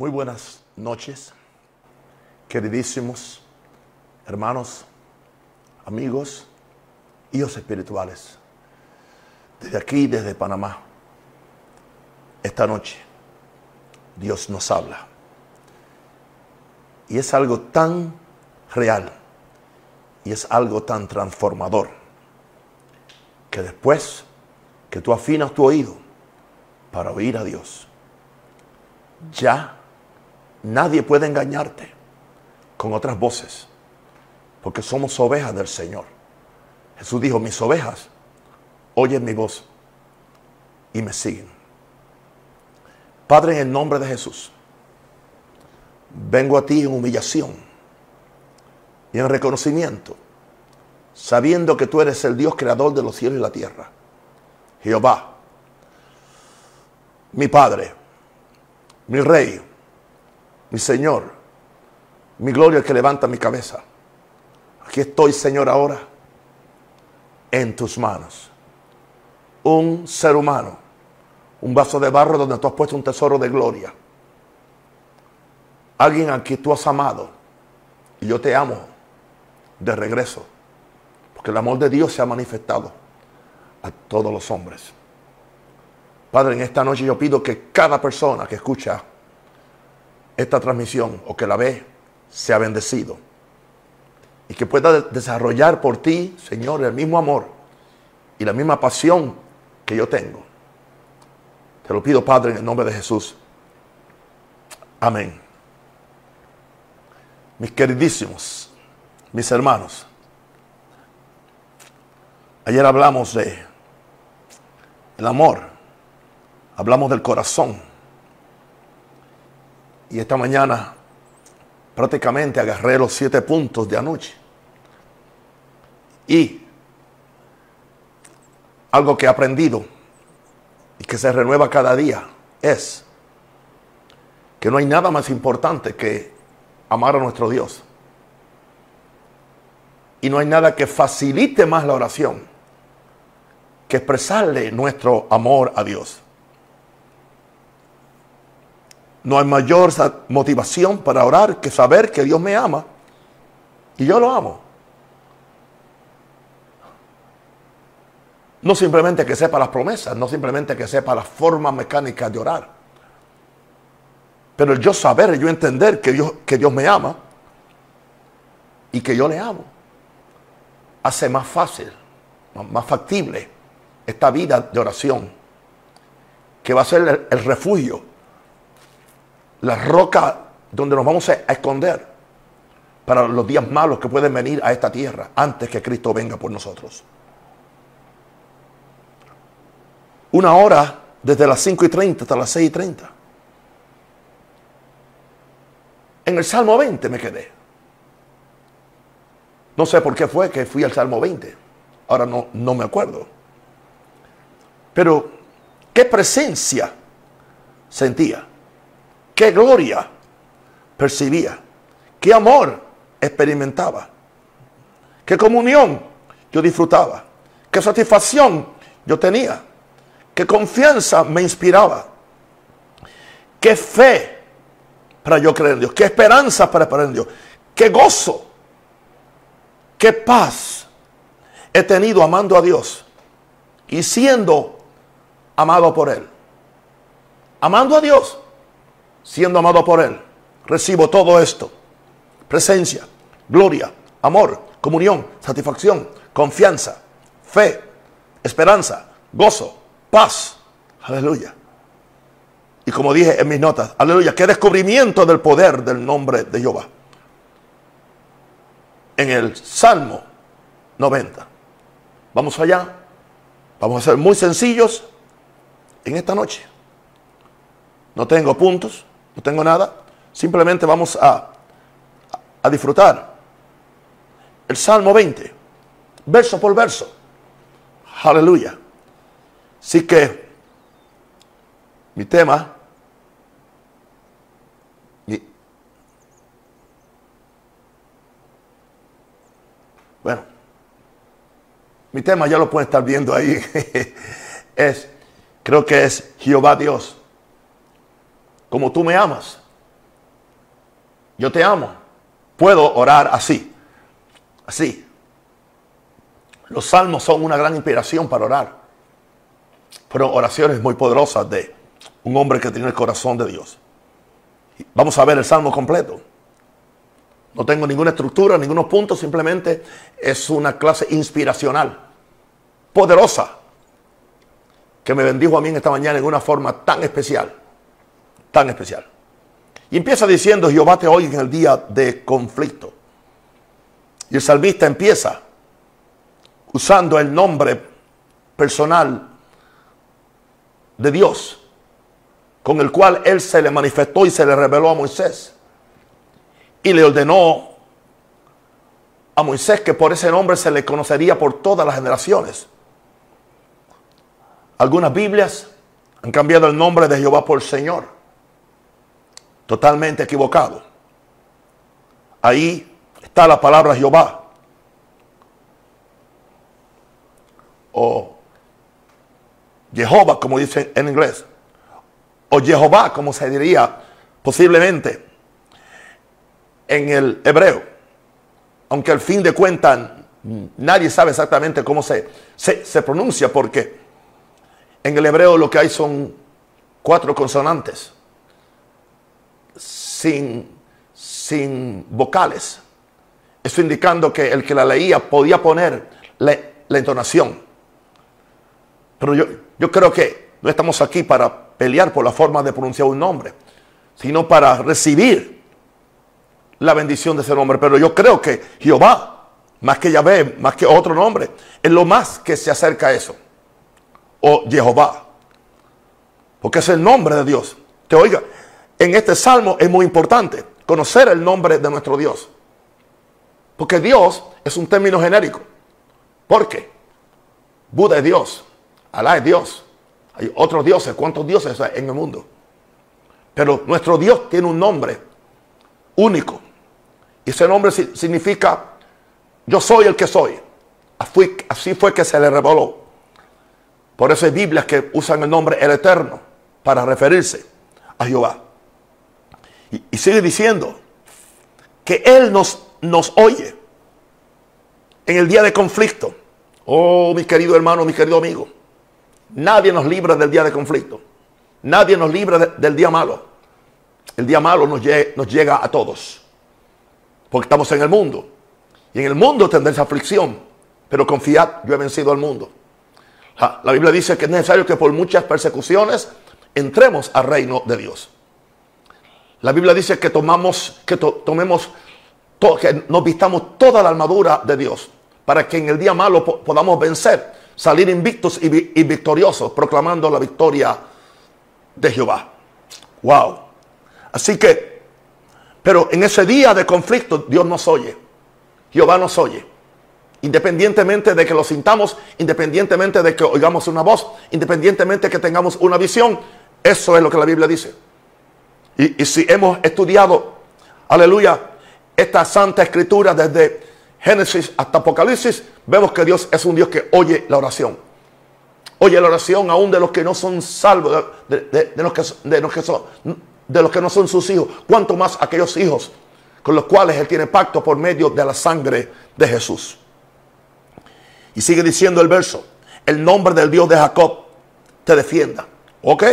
Muy buenas noches, queridísimos hermanos, amigos, hijos espirituales. Desde aquí, desde Panamá, esta noche, Dios nos habla. Y es algo tan real y es algo tan transformador que después que tú afinas tu oído para oír a Dios, ya nadie puede engañarte con otras voces, porque somos ovejas del Señor. Jesús dijo, mis ovejas oyen mi voz y me siguen. Padre, en el nombre de Jesús, vengo a ti en humillación y en reconocimiento, sabiendo que tú eres el Dios creador de los cielos y la tierra. Jehová, mi Padre, mi Rey, mi Señor, mi gloria que levanta mi cabeza. Aquí estoy, Señor, ahora en tus manos. Un ser humano, un vaso de barro donde tú has puesto un tesoro de gloria. Alguien a quien tú has amado y yo te amo de regreso, porque el amor de Dios se ha manifestado a todos los hombres. Padre, en esta noche yo pido que cada persona que escucha esta transmisión o que la ve sea bendecido y que pueda desarrollar por ti, Señor, el mismo amor y la misma pasión que yo tengo. Te lo pido, Padre, en el nombre de Jesús. Amén. Mis queridísimos, mis hermanos, ayer hablamos de el amor, hablamos del corazón. Y esta mañana prácticamente agarré los siete puntos de anoche. Y algo que he aprendido y que se renueva cada día es que no hay nada más importante que amar a nuestro Dios. Y no hay nada que facilite más la oración que expresarle nuestro amor a Dios. No hay mayor motivación para orar que saber que Dios me ama y yo lo amo. No simplemente que sepa las promesas, no simplemente que sepa las formas mecánicas de orar. Pero el yo saber, el yo entender que Dios, que Dios me ama y que yo le amo, hace más fácil, más factible esta vida de oración, que va a ser el, refugio, la roca donde nos vamos a esconder para los días malos que pueden venir a esta tierra antes que Cristo venga por nosotros. Una hora desde las 5 y 30 hasta las 6 y 30. En el Salmo 20 me quedé. No sé por qué fue que fui al Salmo 20. Ahora no, no me acuerdo. Pero, ¿qué presencia sentía? ¿Qué gloria percibía? ¿Qué amor experimentaba? ¿Qué comunión yo disfrutaba? ¿Qué satisfacción yo tenía? ¿Qué confianza me inspiraba? ¿Qué fe para yo creer en Dios? ¿Qué esperanza para creer en Dios? ¿Qué gozo? ¿Qué paz he tenido amando a Dios y siendo amado por Él. Amando a Dios, siendo amado por Él. Recibo todo esto. Presencia, gloria, amor, comunión, satisfacción, confianza, fe, esperanza, gozo, paz. Aleluya. Y como dije en mis notas, aleluya, qué descubrimiento del poder del nombre de Jehová. En el Salmo 90. Vamos allá. Vamos a ser muy sencillos en esta noche. No tengo puntos, no tengo nada. Simplemente vamos a, a disfrutar. El Salmo 20, verso por verso. Aleluya. Así que mi tema, bueno, mi tema ya lo pueden estar viendo ahí, es Creo que es Jehová Dios. Como tú me amas, yo te amo. Puedo orar así, así. Los salmos son una gran inspiración para orar. Fueron oraciones muy poderosas de un hombre que tiene el corazón de Dios. Vamos a ver el salmo completo. No tengo ninguna estructura, ningunos puntos, simplemente es una clase inspiracional, poderosa, que me bendijo a mí en esta mañana en una forma tan especial, tan especial. Y empieza diciendo, Jehová te oiga en el día de conflicto. Y el salmista empieza usando el nombre personal de Dios, con el cual él se le manifestó y se le reveló a Moisés. Y le ordenó a Moisés que por ese nombre se le conocería por todas las generaciones. Algunas Biblias han cambiado el nombre de Jehová por Señor. Totalmente equivocado. Ahí está la palabra Jehová. O Jehová, como dice en inglés. O Jehová, como se diría posiblemente en el hebreo. Aunque al fin de cuentas nadie sabe exactamente cómo se, se, se pronuncia porque en el hebreo lo que hay son cuatro consonantes sin, sin vocales. Eso indicando que el que la leía podía poner la, entonación. Pero yo, yo creo que no estamos aquí para pelear por la forma de pronunciar un nombre, sino para recibir la bendición de ese nombre. Pero yo creo que Jehová, más que Yahvé, más que otro nombre, es lo más que se acerca a eso o Jehová. Porque es el nombre de Dios. Te oiga, en este salmo es muy importante conocer el nombre de nuestro Dios. Porque Dios es un término genérico. ¿Por qué? Buda es Dios. Alá es Dios. Hay otros dioses. ¿Cuántos dioses hay en el mundo? Pero nuestro Dios tiene un nombre único. Y ese nombre significa yo soy el que soy. Así fue que se le reveló. Por eso hay Biblias que usan el nombre el Eterno para referirse a Jehová. Y, sigue diciendo que Él nos, nos oye en el día de conflicto. Oh, mi querido hermano, mi querido amigo. Nadie nos libra del día de conflicto. Nadie nos libra del día malo. El día malo nos, nos llega a todos. Porque estamos en el mundo. Y en el mundo tendréis aflicción. Pero confiad, yo he vencido al mundo. La Biblia dice que es necesario que por muchas persecuciones entremos al reino de Dios. La Biblia dice que tomamos, que tomemos, que nos vistamos toda la armadura de Dios para que en el día malo podamos vencer, salir invictos y, y victoriosos, proclamando la victoria de Jehová. Wow. Así que, pero en ese día de conflicto Dios nos oye. Jehová nos oye. Independientemente de que lo sintamos, independientemente de que oigamos una voz, independientemente de que tengamos una visión, eso es lo que la Biblia dice. Y, si hemos estudiado, aleluya, esta santa escritura desde Génesis hasta Apocalipsis, vemos que Dios es un Dios que oye la oración. Oye la oración aún de los que no son salvos, de, los, que, de los, que, son, de los que no son sus hijos. Cuanto más aquellos hijos con los cuales Él tiene pacto por medio de la sangre de Jesús. Y sigue diciendo el verso, el nombre del Dios de Jacob te defienda. Ok,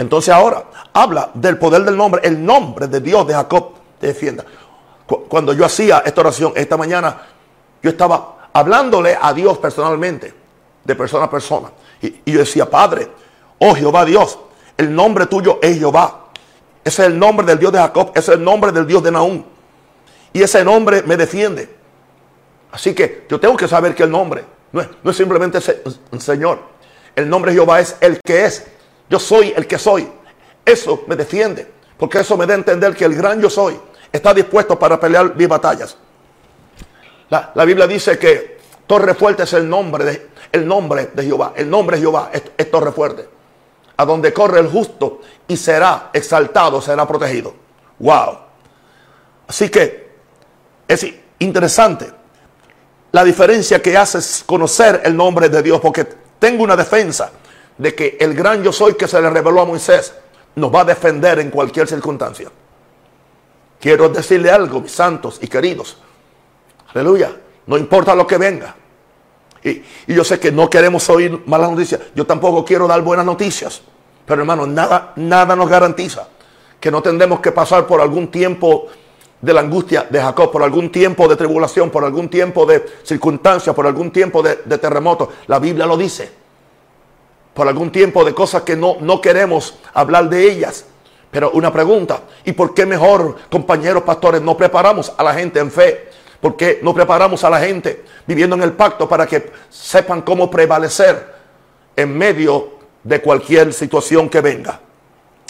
entonces ahora habla del poder del nombre, el nombre de Dios de Jacob te defienda. Cuando yo hacía esta oración esta mañana, yo estaba hablándole a Dios personalmente, de persona a persona. Y, yo decía, Padre, oh Jehová Dios, el nombre tuyo es Jehová. Ese es el nombre del Dios de Jacob, ese es el nombre del Dios de Naúm. Y ese nombre me defiende. Así que yo tengo que saber que el nombre no es, simplemente Señor. El nombre de Jehová es el que es. Yo soy el que soy. Eso me defiende. Porque eso me da a entender que el gran yo soy está dispuesto para pelear mis batallas. La, Biblia dice que torre fuerte es el nombre de, el nombre de Jehová. El nombre de Jehová es, es torre fuerte. A donde corre el justo y será exaltado, será protegido. Wow. Así que es interesante la diferencia que hace conocer el nombre de Dios, porque tengo una defensa de que el gran yo soy que se le reveló a Moisés nos va a defender en cualquier circunstancia. quiero decirle algo, mis santos y queridos. Aleluya. No importa lo que venga. Y, yo sé que no queremos oír malas noticias. Yo tampoco quiero dar buenas noticias. Pero hermano, nada, nada nos garantiza que no tendremos que pasar por algún tiempo de la angustia de Jacob, por algún tiempo de tribulación, por algún tiempo de circunstancias, por algún tiempo de, de terremoto. La Biblia lo dice. Por algún tiempo de cosas que no, no queremos hablar de ellas. Pero una pregunta, ¿y por qué mejor, compañeros pastores, no preparamos a la gente en fe? ¿Por qué no preparamos a la gente viviendo en el pacto para que sepan cómo prevalecer en medio de cualquier situación que venga?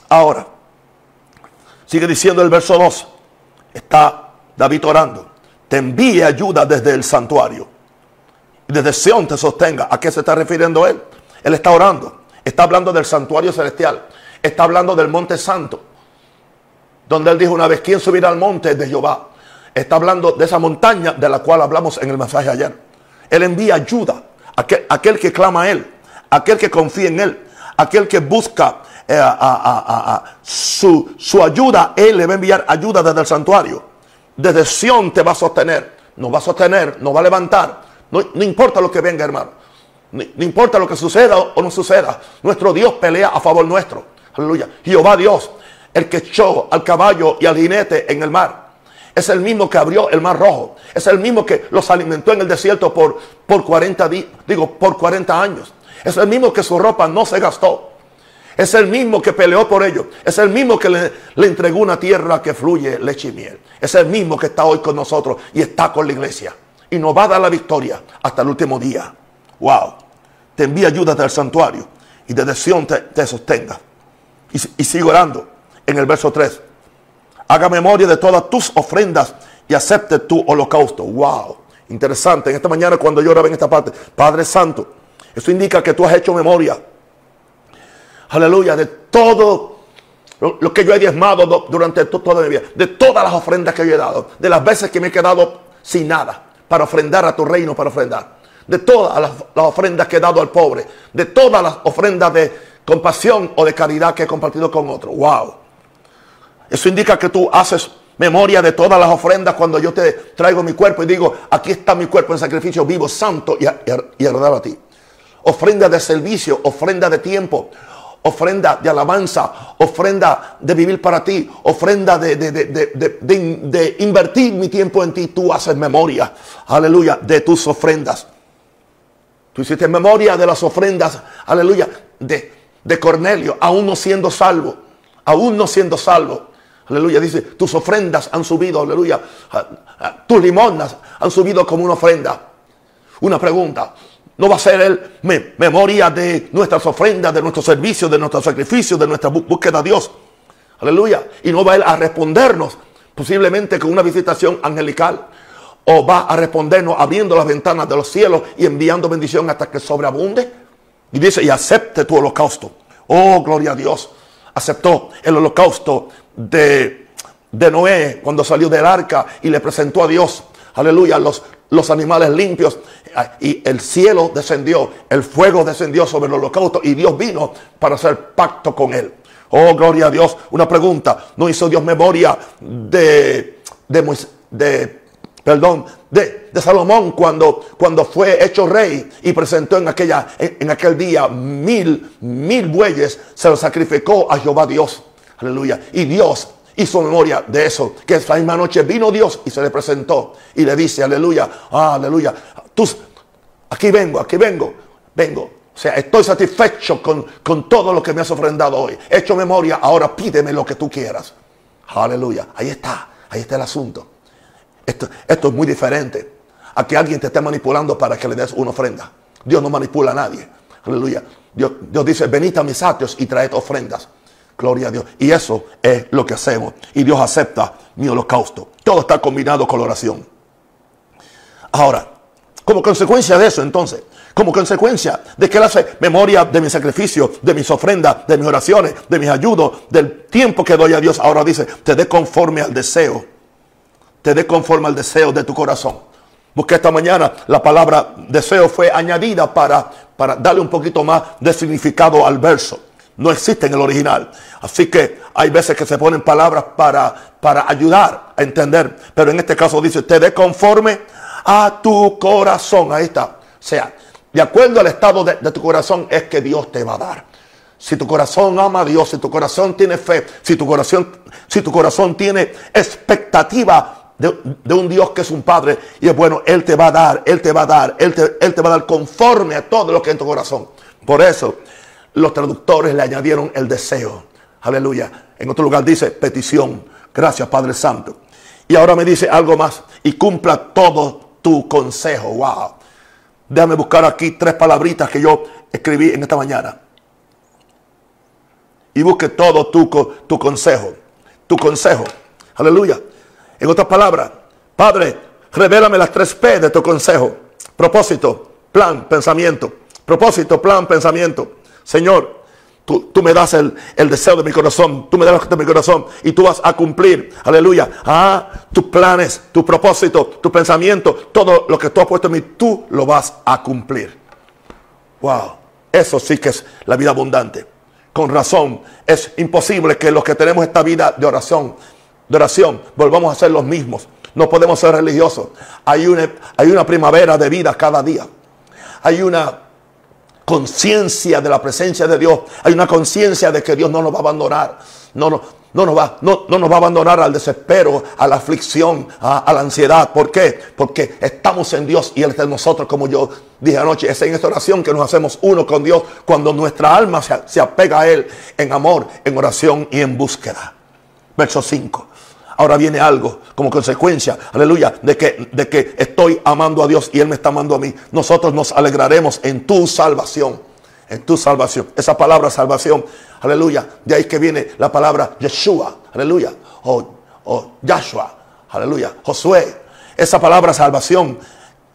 Ahora, sigue diciendo el verso 2, está David orando, te envíe ayuda desde el santuario desde Sion te sostenga. ¿A qué se está refiriendo él? Él está orando, está hablando del santuario celestial. Está hablando del monte santo. Donde él dijo una vez, ¿quién subirá al monte de Jehová? Está hablando de esa montaña de la cual hablamos en el mensaje ayer. Él envía ayuda. Aquel, aquel que clama a él. Aquel que confía en él. Aquel que busca eh, su, su, ayuda. Él le va a enviar ayuda desde el santuario. Desde Sión te va a sostener. Nos va a sostener. Nos va a levantar. No, no importa lo que venga, hermano. No, importa lo que suceda o no suceda. Nuestro Dios pelea a favor nuestro. Aleluya. Jehová Dios, el que echó al caballo y al jinete en el mar. Es el mismo que abrió el mar rojo. Es el mismo que los alimentó en el desierto por, por 40 días, digo, por 40 años. Es el mismo que su ropa no se gastó. Es el mismo que peleó por ellos. Es el mismo que le, le, entregó una tierra que fluye leche y miel. Es el mismo que está hoy con nosotros y está con la iglesia. Y nos va a dar la victoria hasta el último día. Wow. Te envía ayuda del santuario y de Sion te, te sostenga. Y, sigo orando en el verso 3. Haga memoria de todas tus ofrendas y acepte tu holocausto. Wow. Interesante. En esta mañana cuando yo oraba en esta parte, Padre Santo, eso indica que tú has hecho memoria. Aleluya. De todo lo, que yo he diezmado durante toda mi vida. De todas las ofrendas que yo he dado. De las veces que me he quedado sin nada. Para ofrendar a tu reino, para ofrendar. De todas las, ofrendas que he dado al pobre. De todas las ofrendas de, compasión o de caridad que he compartido con otro. Wow. Eso indica que tú haces memoria de todas las ofrendas cuando yo te traigo mi cuerpo y digo, aquí está mi cuerpo en sacrificio vivo, santo y, y, a ti. Ofrenda de servicio, ofrenda de tiempo, ofrenda de alabanza, ofrenda de vivir para ti, ofrenda de, invertir mi tiempo en ti. Tú haces memoria, aleluya, de tus ofrendas. Tú hiciste memoria de las ofrendas, aleluya, de, de Cornelio, aún no siendo salvo, aún no siendo salvo. Aleluya, dice, tus ofrendas han subido, aleluya, tus limonas han subido como una ofrenda. Una pregunta, ¿no va a ser él memoria de nuestras ofrendas, de nuestros servicios, de nuestros sacrificios, de nuestra búsqueda a Dios? Aleluya. Y no va él a respondernos posiblemente con una visitación angelical. O va a respondernos abriendo las ventanas de los cielos y enviando bendición hasta que sobreabunde. Y dice, y acepte tu holocausto. Oh, gloria a Dios. Aceptó el holocausto de, de Noé cuando salió del arca y le presentó a Dios, aleluya, los, los animales limpios. Y el cielo descendió, el fuego descendió sobre el holocausto y Dios vino para hacer pacto con él. Oh, gloria a Dios. Una pregunta. ¿No hizo Dios memoria de, de, de perdón, de, Salomón cuando, cuando fue hecho rey y presentó en, aquella, en, aquel día mil, mil bueyes, se los sacrificó a Jehová Dios. Aleluya. Y Dios hizo memoria de eso, que esa misma noche vino Dios y se le presentó y le dice, aleluya, aleluya, tú, aquí vengo, aquí vengo, vengo. O sea, estoy satisfecho con, con todo lo que me has ofrendado hoy. He hecho memoria, ahora pídeme lo que tú quieras. Aleluya. Ahí está, ahí está el asunto. Esto, es muy diferente a que alguien te esté manipulando para que le des una ofrenda. Dios no manipula a nadie. Aleluya. Dios, Dios dice, venid a mis atrios y traed ofrendas. Gloria a Dios. Y eso es lo que hacemos. Y Dios acepta mi holocausto. Todo está combinado con la oración. Ahora, como consecuencia de eso, entonces, como consecuencia de que Él hace memoria de mi sacrificio, de mis ofrendas, de mis oraciones, de mis ayudos, del tiempo que doy a Dios, ahora dice, te dé conforme al deseo te dé conforme al deseo de tu corazón. Porque esta mañana la palabra deseo fue añadida para, para darle un poquito más de significado al verso. no existe en el original. Así que hay veces que se ponen palabras para, para ayudar a entender. Pero en este caso dice, te dé conforme a tu corazón. Ahí está. O sea, de acuerdo al estado de, tu corazón es que Dios te va a dar. Si tu corazón ama a Dios, si tu corazón tiene fe, si tu corazón, si tu corazón tiene expectativa de, un Dios que es un Padre y es bueno, Él te va a dar, Él te va a dar, Él te, Él te va a dar conforme a todo lo que hay en tu corazón. Por eso los traductores le añadieron el deseo. Aleluya. En otro lugar dice petición. Gracias Padre Santo. Y ahora me dice algo más. Y cumpla todo tu consejo. Wow. Déjame buscar aquí tres palabritas que yo escribí en esta mañana. Y busque todo tu, tu consejo. Tu consejo. Aleluya. En otras palabras, Padre, revélame las tres P de tu consejo. Propósito, plan, pensamiento. Propósito, plan, pensamiento. Señor, tú, me das el, deseo de mi corazón, tú me das de mi corazón y tú vas a cumplir, aleluya, ah, tus planes, tu propósito, tu pensamiento, todo lo que tú has puesto en mí, tú lo vas a cumplir. Wow, eso sí que es la vida abundante. Con razón, es imposible que los que tenemos esta vida de oración, de oración, volvamos a ser los mismos. No podemos ser religiosos. Hay una, hay una primavera de vida cada día. Hay una conciencia de la presencia de Dios. Hay una conciencia de que Dios no nos va a abandonar. No, no, no, nos va, no, no, nos va a abandonar al desespero, a la aflicción, a, la ansiedad. ¿Por qué? Porque estamos en Dios y Él está en nosotros, como yo dije anoche. Es en esta oración que nos hacemos uno con Dios cuando nuestra alma se, se apega a Él en amor, en oración y en búsqueda. Verso 5. Ahora viene algo como consecuencia, aleluya, de que, de que estoy amando a Dios y Él me está amando a mí. Nosotros nos alegraremos en tu salvación. En tu salvación. Esa palabra salvación, aleluya. De ahí que viene la palabra Yeshua, aleluya. O, o Yahshua, aleluya. Josué. Esa palabra salvación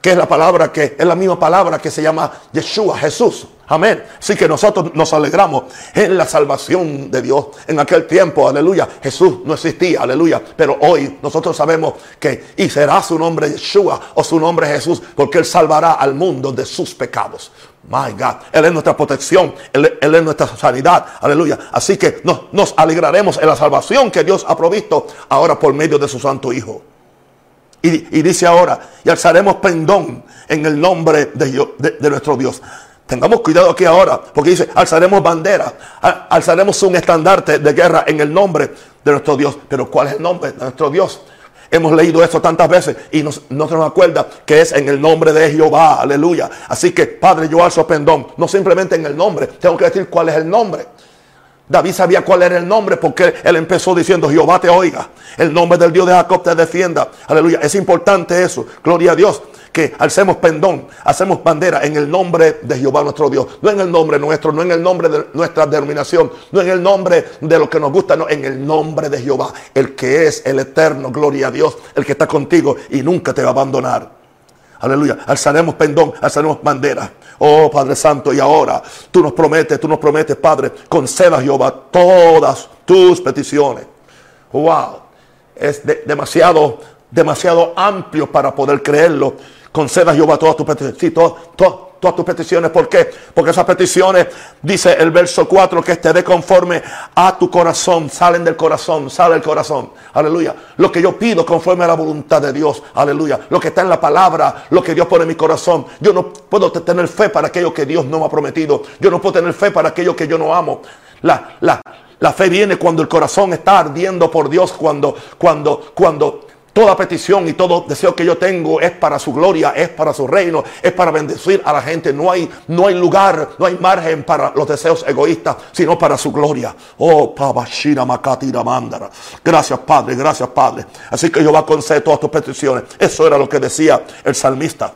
que es la palabra que es la misma palabra que se llama Yeshua, Jesús. Amén. Así que nosotros nos alegramos en la salvación de Dios. En aquel tiempo, aleluya, Jesús no existía, aleluya. Pero hoy nosotros sabemos que y será su nombre Yeshua o su nombre Jesús, porque Él salvará al mundo de sus pecados. My God, Él es nuestra protección, Él, es nuestra sanidad, aleluya. Así que nos, nos alegraremos en la salvación que Dios ha provisto ahora por medio de su Santo Hijo. Y, dice ahora, y alzaremos pendón en el nombre de, nuestro Dios. Tengamos cuidado aquí ahora, porque dice, alzaremos bandera, alzaremos un estandarte de guerra en el nombre de nuestro Dios. Pero ¿cuál es el nombre de nuestro Dios? Hemos leído esto tantas veces y no se nos acuerda que es en el nombre de Jehová, aleluya. Así que, Padre, yo alzo pendón, no simplemente en el nombre, tengo que decir cuál es el nombre. David sabía cuál era el nombre porque él empezó diciendo, Jehová te oiga, el nombre del Dios de Jacob te defienda. Aleluya, es importante eso, gloria a Dios, que alcemos pendón, hacemos bandera en el nombre de Jehová nuestro Dios, no en el nombre nuestro, no en el nombre de nuestra denominación, no en el nombre de lo que nos gusta, no, en el nombre de Jehová, el que es el eterno, gloria a Dios, el que está contigo y nunca te va a abandonar. Aleluya. Alzaremos pendón, alzaremos bandera. Oh Padre Santo, y ahora tú nos prometes, tú nos prometes, Padre, conceda Jehová todas tus peticiones. Wow. Es demasiado, demasiado amplio para poder creerlo. Conceda Jehová todas tus peticiones. Sí, todo, todas tus peticiones. ¿Por qué? Porque esas peticiones, dice el verso 4, que te dé conforme a tu corazón. Salen del corazón, sale el corazón. Aleluya. Lo que yo pido conforme a la voluntad de Dios. Aleluya. Lo que está en la palabra, lo que Dios pone en mi corazón. Yo no puedo tener fe para aquello que Dios no me ha prometido. Yo no puedo tener fe para aquello que yo no amo. La, la, la fe viene cuando el corazón está ardiendo por Dios, cuando, cuando, cuando Toda petición y todo deseo que yo tengo es para su gloria, es para su reino, es para bendecir a la gente. No hay, no hay lugar, no hay margen para los deseos egoístas, sino para su gloria. Oh, Pabashira Makatira Mandara. Gracias, Padre, gracias, Padre. Así que a conceder todas tus peticiones. Eso era lo que decía el salmista.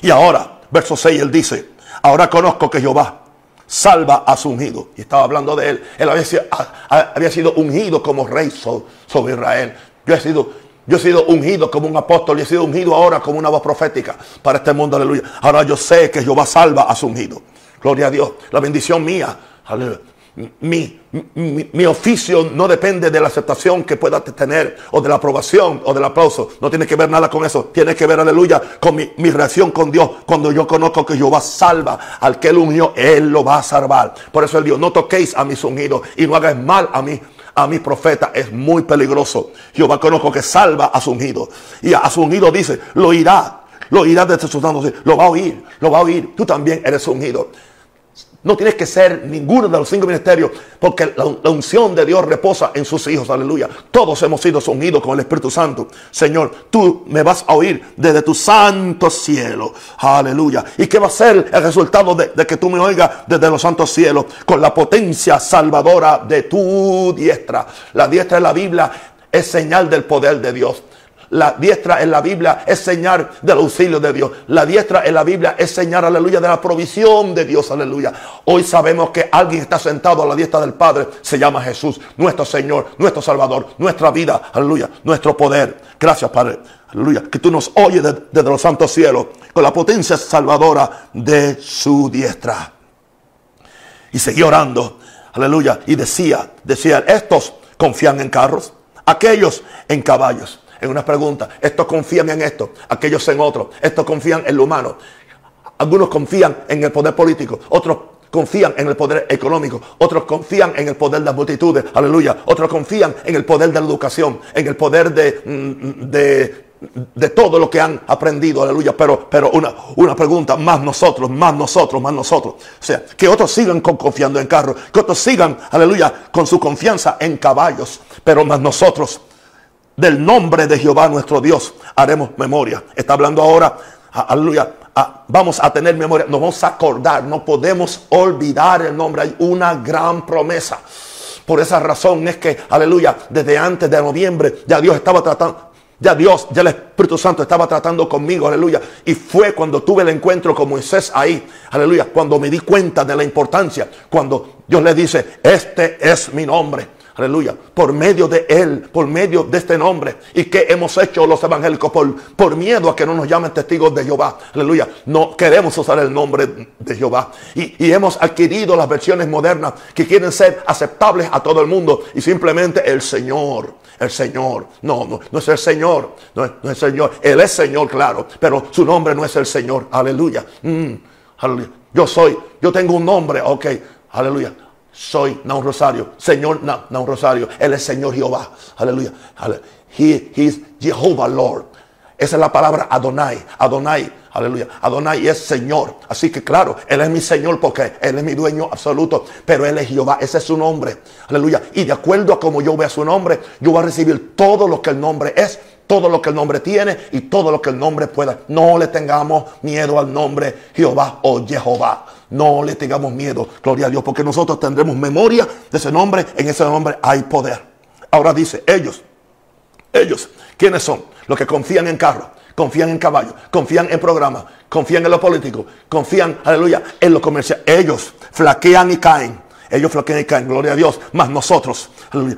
Y ahora, verso 6, él dice, ahora conozco que Jehová salva a su ungido. Y estaba hablando de él. Él había sido, había sido ungido como rey sobre Israel. Yo he sido, yo he sido ungido como un apóstol y he sido ungido ahora como una voz profética para este mundo, aleluya. Ahora yo sé que Jehová salva a su ungido. Gloria a Dios. La bendición mía, aleluya. mi, mi, oficio no depende de la aceptación que pueda tener o de la aprobación o del aplauso. No tiene que ver nada con eso. Tiene que ver, aleluya, con mi, mi reacción con Dios. Cuando yo conozco que Jehová salva al que él unió, él lo va a salvar. Por eso él dijo, no toquéis a mis ungidos y no hagáis mal a mí a mi profeta es muy peligroso. Jehová conozco que salva a su ungido. Y a su ungido dice, lo irá. Lo irá desde sus Lo va a oír. Lo va a oír. Tú también eres ungido. No tienes que ser ninguno de los cinco ministerios porque la, unción de Dios reposa en sus hijos. Aleluya. Todos hemos sido unidos con el Espíritu Santo. Señor, tú me vas a oír desde tu santo cielo. Aleluya. ¿Y qué va a ser el resultado de, de que tú me oigas desde los santos cielos? Con la potencia salvadora de tu diestra. La diestra de la Biblia es señal del poder de Dios. La diestra en la Biblia es señal del auxilio de Dios. La diestra en la Biblia es señal, aleluya, de la provisión de Dios, aleluya. Hoy sabemos que alguien está sentado a la diestra del Padre. Se llama Jesús, nuestro Señor, nuestro Salvador, nuestra vida, aleluya, nuestro poder. Gracias, Padre. Aleluya. Que tú nos oyes desde los santos cielos con la potencia salvadora de su diestra. Y seguía orando. Aleluya. Y decía, decía, estos confían en carros, aquellos en caballos en una pregunta. Estos confían en esto, aquellos en otro. Estos confían en lo humano. Algunos confían en el poder político, otros confían en el poder económico, otros confían en el poder de las multitudes, aleluya, otros confían en el poder de la educación, en el poder de, mm, de, todo lo que han aprendido, aleluya. Pero, pero una, una pregunta, más nosotros, más nosotros, más nosotros. O sea, que otros sigan confiando en carros, que otros sigan, aleluya, con su confianza en caballos, pero más nosotros del nombre de Jehová nuestro Dios haremos memoria. Está hablando ahora, aleluya, vamos a tener memoria, nos vamos a acordar, no podemos olvidar el nombre. Hay una gran promesa. Por esa razón es que, aleluya, desde antes de noviembre ya Dios estaba tratando, ya Dios, ya el Espíritu Santo estaba tratando conmigo, aleluya. Y fue cuando tuve el encuentro con Moisés ahí, aleluya, cuando me di cuenta de la importancia, cuando Dios le dice, este es mi nombre. Aleluya. Por medio de Él, por medio de este nombre. ¿Y que hemos hecho los evangélicos por, por miedo a que no nos llamen testigos de Jehová? Aleluya. No queremos usar el nombre de Jehová. Y, y, hemos adquirido las versiones modernas que quieren ser aceptables a todo el mundo. Y simplemente el Señor. El Señor. No, no, no es el Señor. No es, el Señor. Él es Señor, claro. Pero su nombre no es el Señor. Aleluya. Mm, aleluya. Yo soy, yo tengo un nombre. Ok. Aleluya soy un Rosario. Señor un Rosario. Él es Señor Jehová. Aleluya. He, is Jehovah Lord. Esa es la palabra Adonai. Adonai. Aleluya. Adonai es Señor. Así que claro, Él es mi Señor porque Él es mi dueño absoluto. Pero Él es Jehová. Ese es su nombre. Aleluya. Y de acuerdo a como yo vea su nombre, yo voy a recibir todo lo que el nombre es todo lo que el nombre tiene y todo lo que el nombre pueda. No le tengamos miedo al nombre Jehová o Jehová. No le tengamos miedo, gloria a Dios, porque nosotros tendremos memoria de ese nombre. En ese nombre hay poder. Ahora dice, ellos, ellos, ¿quiénes son? Los que confían en carros, confían en caballos, confían en programas, confían en lo político, confían, aleluya, en lo comercial. Ellos flaquean y caen. Ellos flaquean y caen, gloria a Dios. Más nosotros,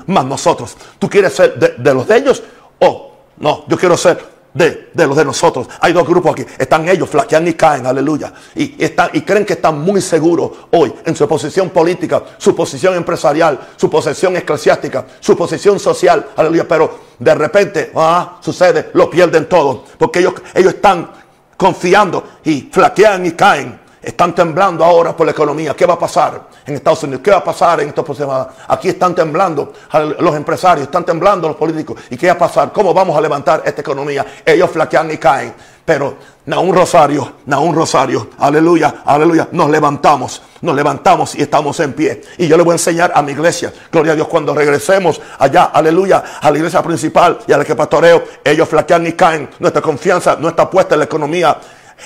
más nosotros. ¿Tú quieres ser de, de los de ellos o no, yo quiero ser de, los de nosotros. Hay dos grupos aquí. Están ellos, flaquean y caen, aleluya. Y, están, y creen que están muy seguros hoy en su posición política, su posición empresarial, su posición eclesiástica, su posición social, aleluya. Pero de repente, ah, sucede, lo pierden todo. Porque ellos, ellos están confiando y flaquean y caen. Están temblando ahora por la economía. ¿Qué va a pasar en Estados Unidos? ¿Qué va a pasar en estos próximos Aquí están temblando los empresarios, están temblando los políticos. ¿Y qué va a pasar? ¿Cómo vamos a levantar esta economía? Ellos flaquean y caen. Pero un Rosario, un Rosario, aleluya, aleluya, nos levantamos, nos levantamos y estamos en pie. Y yo le voy a enseñar a mi iglesia, gloria a Dios, cuando regresemos allá, aleluya, a la iglesia principal y a la que pastoreo, ellos flaquean y caen. Nuestra confianza no está puesta en la economía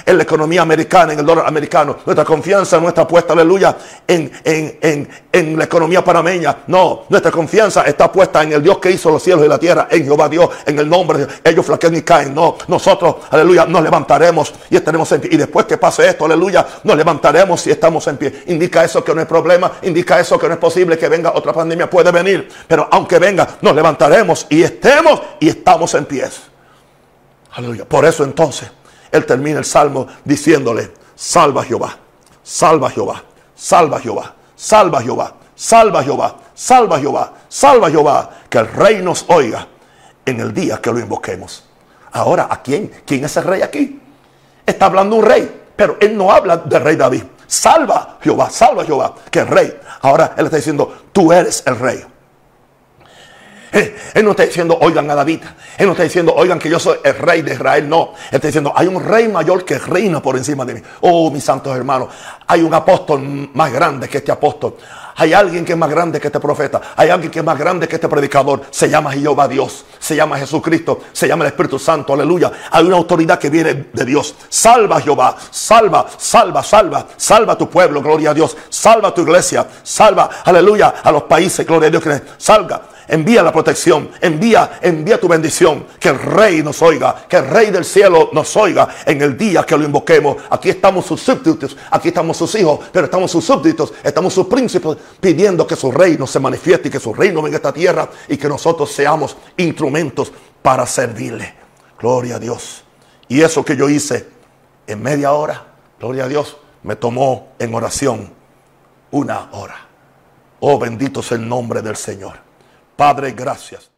en la economía americana, en el dólar americano. Nuestra confianza no está puesta, aleluya, en, en, la economía panameña. No, nuestra confianza está puesta en el Dios que hizo los cielos y la tierra, en Jehová Dios, en el nombre de ellos flaquean y caen. No, nosotros, aleluya, nos levantaremos y estaremos en pie. Y después que pase esto, aleluya, nos levantaremos y estamos en pie. Indica eso que no es problema, indica eso que no es posible que venga otra pandemia, puede venir. Pero aunque venga, nos levantaremos y estemos y estamos en pies. Aleluya. Por eso entonces él termina el salmo diciéndole, salva Jehová, salva Jehová, salva Jehová, salva Jehová, salva Jehová, salva Jehová, salva Jehová, que el rey nos oiga en el día que lo invoquemos. Ahora, ¿a quién? ¿Quién es el rey aquí? Está hablando un rey, pero él no habla del rey David. Salva Jehová, salva Jehová, que el rey. Ahora él está diciendo, tú eres el rey. Él no está diciendo, oigan a David. Él no está diciendo, oigan que yo soy el rey de Israel. No. Él está diciendo, hay un rey mayor que reina por encima de mí. Oh, mis santos hermanos. Hay un apóstol más grande que este apóstol. Hay alguien que es más grande que este profeta. Hay alguien que es más grande que este predicador. Se llama Jehová Dios. Se llama Jesucristo. Se llama el Espíritu Santo. Aleluya. Hay una autoridad que viene de Dios. Salva Jehová. Salva, salva, salva. Salva a tu pueblo. Gloria a Dios. Salva a tu iglesia. Salva, aleluya, a los países. Gloria a Dios. Salga envía la protección, envía, envía tu bendición, que el rey nos oiga, que el rey del cielo nos oiga en el día que lo invoquemos. Aquí estamos sus súbditos, aquí estamos sus hijos, pero estamos sus súbditos, estamos sus príncipes pidiendo que su reino se manifieste y que su reino venga a esta tierra y que nosotros seamos instrumentos para servirle. Gloria a Dios. Y eso que yo hice en media hora, gloria a Dios, me tomó en oración una hora. Oh, bendito sea el nombre del Señor. Padre, gracias.